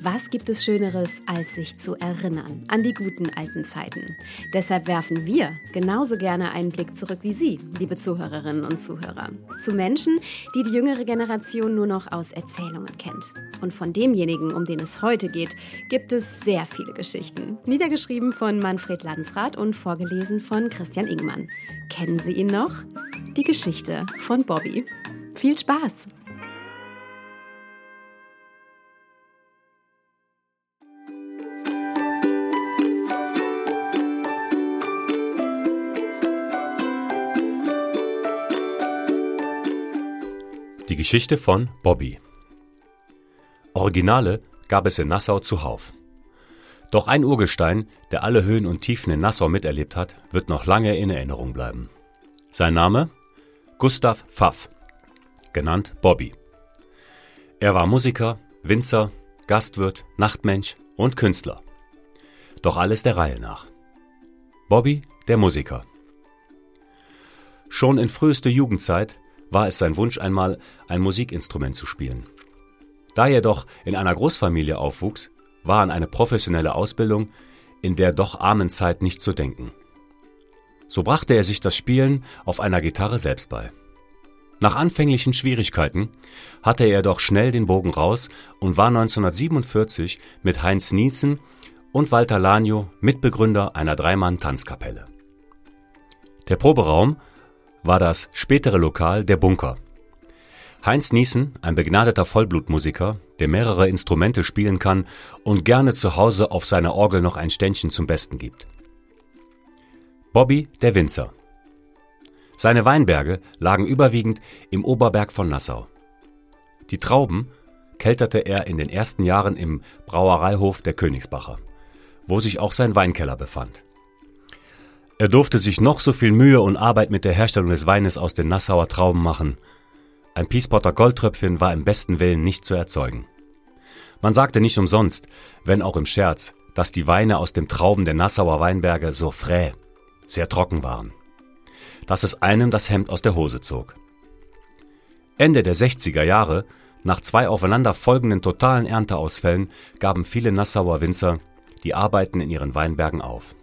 Was gibt es Schöneres, als sich zu erinnern an die guten alten Zeiten? Deshalb werfen wir genauso gerne einen Blick zurück wie Sie, liebe Zuhörerinnen und Zuhörer, zu Menschen, die die jüngere Generation nur noch aus Erzählungen kennt. Und von demjenigen, um den es heute geht, gibt es sehr viele Geschichten. Niedergeschrieben von Manfred Landsrath und vorgelesen von Christian Ingmann. Kennen Sie ihn noch? Die Geschichte von Bobby. Viel Spaß! Geschichte von Bobby. Originale gab es in Nassau zuhauf. Doch ein Urgestein, der alle Höhen und Tiefen in Nassau miterlebt hat, wird noch lange in Erinnerung bleiben. Sein Name? Gustav Pfaff, genannt Bobby. Er war Musiker, Winzer, Gastwirt, Nachtmensch und Künstler. Doch alles der Reihe nach. Bobby, der Musiker. Schon in frühester Jugendzeit war es sein Wunsch einmal, ein Musikinstrument zu spielen. Da er jedoch in einer Großfamilie aufwuchs, war an eine professionelle Ausbildung in der doch armen Zeit nicht zu denken. So brachte er sich das Spielen auf einer Gitarre selbst bei. Nach anfänglichen Schwierigkeiten hatte er doch schnell den Bogen raus und war 1947 mit Heinz Niesen und Walter Lanio Mitbegründer einer Dreimann-Tanzkapelle. Der Proberaum war das spätere Lokal der Bunker. Heinz Niesen, ein begnadeter Vollblutmusiker, der mehrere Instrumente spielen kann und gerne zu Hause auf seiner Orgel noch ein Ständchen zum Besten gibt. Bobby, der Winzer. Seine Weinberge lagen überwiegend im Oberberg von Nassau. Die Trauben kelterte er in den ersten Jahren im Brauereihof der Königsbacher, wo sich auch sein Weinkeller befand. Er durfte sich noch so viel Mühe und Arbeit mit der Herstellung des Weines aus den Nassauer Trauben machen. Ein Piespotter Goldtröpfchen war im besten Willen nicht zu erzeugen. Man sagte nicht umsonst, wenn auch im Scherz, dass die Weine aus den Trauben der Nassauer Weinberge so fräh, sehr trocken waren. Dass es einem das Hemd aus der Hose zog. Ende der 60er Jahre, nach zwei aufeinander folgenden totalen Ernteausfällen, gaben viele Nassauer Winzer die Arbeiten in ihren Weinbergen auf.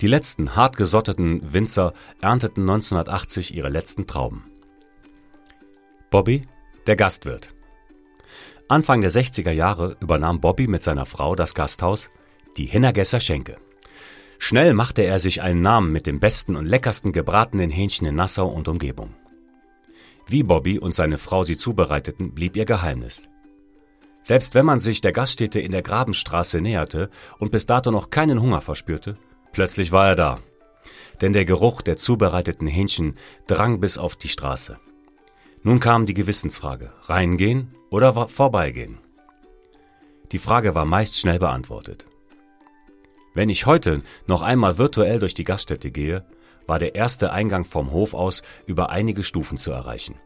Die letzten hartgesotteten Winzer ernteten 1980 ihre letzten Trauben. Bobby, der Gastwirt. Anfang der 60er Jahre übernahm Bobby mit seiner Frau das Gasthaus, die Hinnergesser Schenke. Schnell machte er sich einen Namen mit dem besten und leckersten gebratenen Hähnchen in Nassau und Umgebung. Wie Bobby und seine Frau sie zubereiteten, blieb ihr Geheimnis. Selbst wenn man sich der Gaststätte in der Grabenstraße näherte und bis dato noch keinen Hunger verspürte, Plötzlich war er da. Denn der Geruch der zubereiteten Hähnchen drang bis auf die Straße. Nun kam die Gewissensfrage, reingehen oder vorbeigehen? Die Frage war meist schnell beantwortet. Wenn ich heute noch einmal virtuell durch die Gaststätte gehe, war der erste Eingang vom Hof aus über einige Stufen zu erreichen.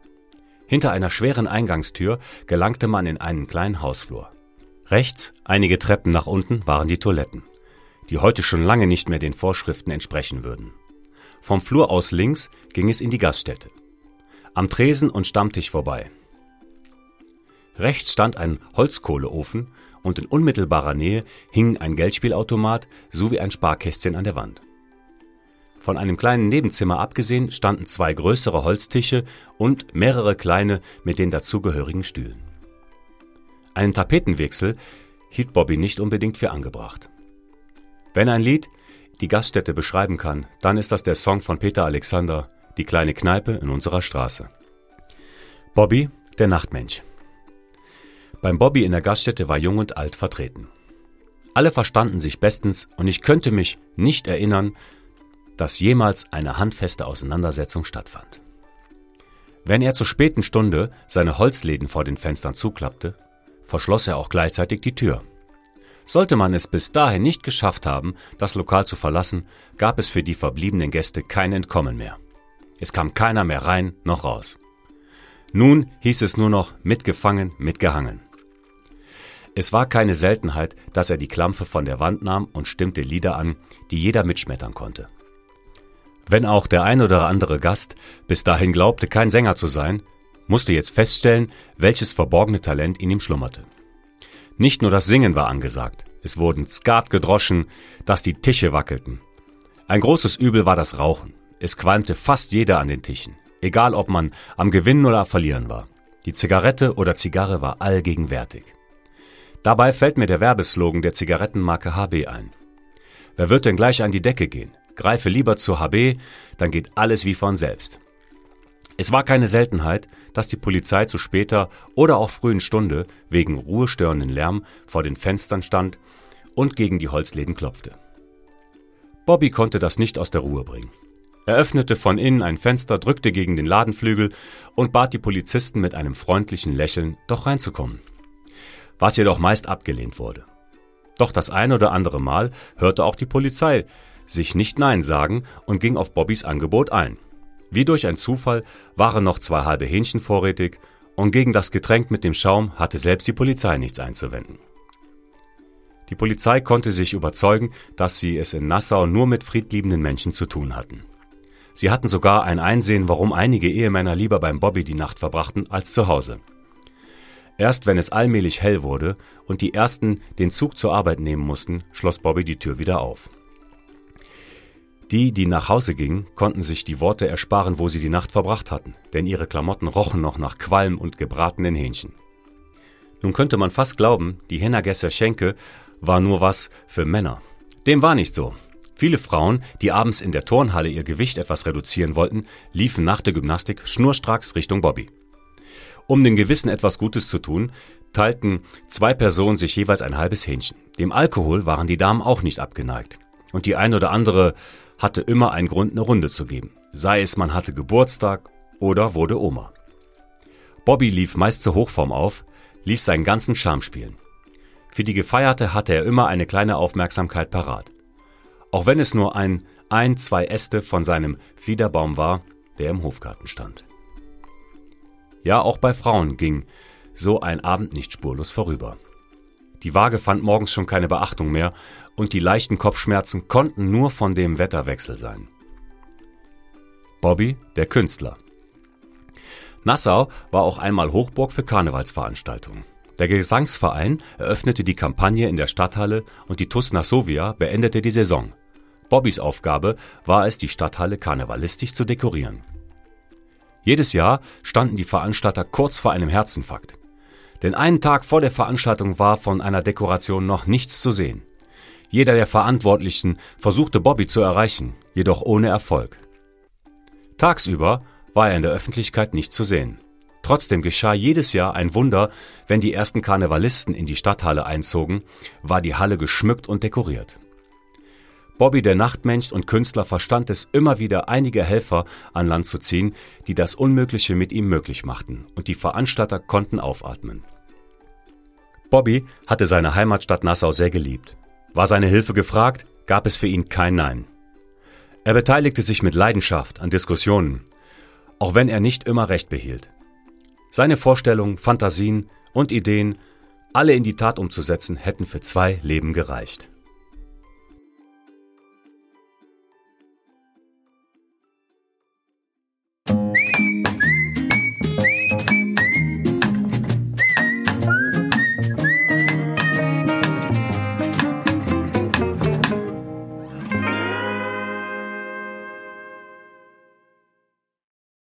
Hinter einer schweren Eingangstür gelangte man in einen kleinen Hausflur. Rechts, einige Treppen nach unten, waren die Toiletten die heute schon lange nicht mehr den Vorschriften entsprechen würden. Vom Flur aus links ging es in die Gaststätte. Am Tresen und Stammtisch vorbei. Rechts stand ein Holzkohleofen und in unmittelbarer Nähe hing ein Geldspielautomat sowie ein Sparkästchen an der Wand. Von einem kleinen Nebenzimmer abgesehen standen zwei größere Holztische und mehrere kleine mit den dazugehörigen Stühlen. Einen Tapetenwechsel hielt Bobby nicht unbedingt für angebracht. Wenn ein Lied die Gaststätte beschreiben kann, dann ist das der Song von Peter Alexander, Die kleine Kneipe in unserer Straße. Bobby, der Nachtmensch. Beim Bobby in der Gaststätte war jung und alt vertreten. Alle verstanden sich bestens und ich könnte mich nicht erinnern, dass jemals eine handfeste Auseinandersetzung stattfand. Wenn er zur späten Stunde seine Holzläden vor den Fenstern zuklappte, verschloss er auch gleichzeitig die Tür. Sollte man es bis dahin nicht geschafft haben, das Lokal zu verlassen, gab es für die verbliebenen Gäste kein Entkommen mehr. Es kam keiner mehr rein noch raus. Nun hieß es nur noch mitgefangen, mitgehangen. Es war keine Seltenheit, dass er die Klampfe von der Wand nahm und stimmte Lieder an, die jeder mitschmettern konnte. Wenn auch der ein oder andere Gast bis dahin glaubte, kein Sänger zu sein, musste jetzt feststellen, welches verborgene Talent in ihm schlummerte. Nicht nur das Singen war angesagt, es wurden Skat gedroschen, dass die Tische wackelten. Ein großes Übel war das Rauchen. Es qualmte fast jeder an den Tischen, egal ob man am Gewinnen oder Verlieren war. Die Zigarette oder Zigarre war allgegenwärtig. Dabei fällt mir der Werbeslogan der Zigarettenmarke HB ein. Wer wird denn gleich an die Decke gehen? Greife lieber zu HB, dann geht alles wie von selbst. Es war keine Seltenheit, dass die Polizei zu später oder auch frühen Stunde wegen ruhestörenden Lärm vor den Fenstern stand und gegen die Holzläden klopfte. Bobby konnte das nicht aus der Ruhe bringen. Er öffnete von innen ein Fenster, drückte gegen den Ladenflügel und bat die Polizisten mit einem freundlichen Lächeln, doch reinzukommen was jedoch meist abgelehnt wurde. Doch das ein oder andere Mal hörte auch die Polizei sich nicht Nein sagen und ging auf Bobbys Angebot ein. Wie durch ein Zufall waren noch zwei halbe Hähnchen vorrätig und gegen das Getränk mit dem Schaum hatte selbst die Polizei nichts einzuwenden. Die Polizei konnte sich überzeugen, dass sie es in Nassau nur mit friedliebenden Menschen zu tun hatten. Sie hatten sogar ein Einsehen, warum einige Ehemänner lieber beim Bobby die Nacht verbrachten als zu Hause. Erst wenn es allmählich hell wurde und die ersten den Zug zur Arbeit nehmen mussten, schloss Bobby die Tür wieder auf. Die, die nach Hause gingen, konnten sich die Worte ersparen, wo sie die Nacht verbracht hatten, denn ihre Klamotten rochen noch nach Qualm und gebratenen Hähnchen. Nun könnte man fast glauben, die Hennergesser Schenke war nur was für Männer. Dem war nicht so. Viele Frauen, die abends in der Turnhalle ihr Gewicht etwas reduzieren wollten, liefen nach der Gymnastik schnurstracks Richtung Bobby. Um den Gewissen etwas Gutes zu tun, teilten zwei Personen sich jeweils ein halbes Hähnchen. Dem Alkohol waren die Damen auch nicht abgeneigt. Und die ein oder andere hatte immer einen Grund, eine Runde zu geben. Sei es, man hatte Geburtstag oder wurde Oma. Bobby lief meist zur Hochform auf, ließ seinen ganzen Charme spielen. Für die Gefeierte hatte er immer eine kleine Aufmerksamkeit parat. Auch wenn es nur ein, ein, zwei Äste von seinem Fliederbaum war, der im Hofgarten stand. Ja, auch bei Frauen ging so ein Abend nicht spurlos vorüber. Die Waage fand morgens schon keine Beachtung mehr und die leichten Kopfschmerzen konnten nur von dem Wetterwechsel sein. Bobby, der Künstler. Nassau war auch einmal Hochburg für Karnevalsveranstaltungen. Der Gesangsverein eröffnete die Kampagne in der Stadthalle und die TUS Nassovia beendete die Saison. Bobbys Aufgabe war es, die Stadthalle karnevalistisch zu dekorieren. Jedes Jahr standen die Veranstalter kurz vor einem Herzinfarkt. Denn einen Tag vor der Veranstaltung war von einer Dekoration noch nichts zu sehen. Jeder der Verantwortlichen versuchte Bobby zu erreichen, jedoch ohne Erfolg. Tagsüber war er in der Öffentlichkeit nicht zu sehen. Trotzdem geschah jedes Jahr ein Wunder, wenn die ersten Karnevalisten in die Stadthalle einzogen, war die Halle geschmückt und dekoriert. Bobby der Nachtmensch und Künstler verstand es immer wieder einige Helfer an Land zu ziehen, die das Unmögliche mit ihm möglich machten, und die Veranstalter konnten aufatmen. Bobby hatte seine Heimatstadt Nassau sehr geliebt. War seine Hilfe gefragt, gab es für ihn kein Nein. Er beteiligte sich mit Leidenschaft an Diskussionen, auch wenn er nicht immer Recht behielt. Seine Vorstellungen, Fantasien und Ideen, alle in die Tat umzusetzen, hätten für zwei Leben gereicht.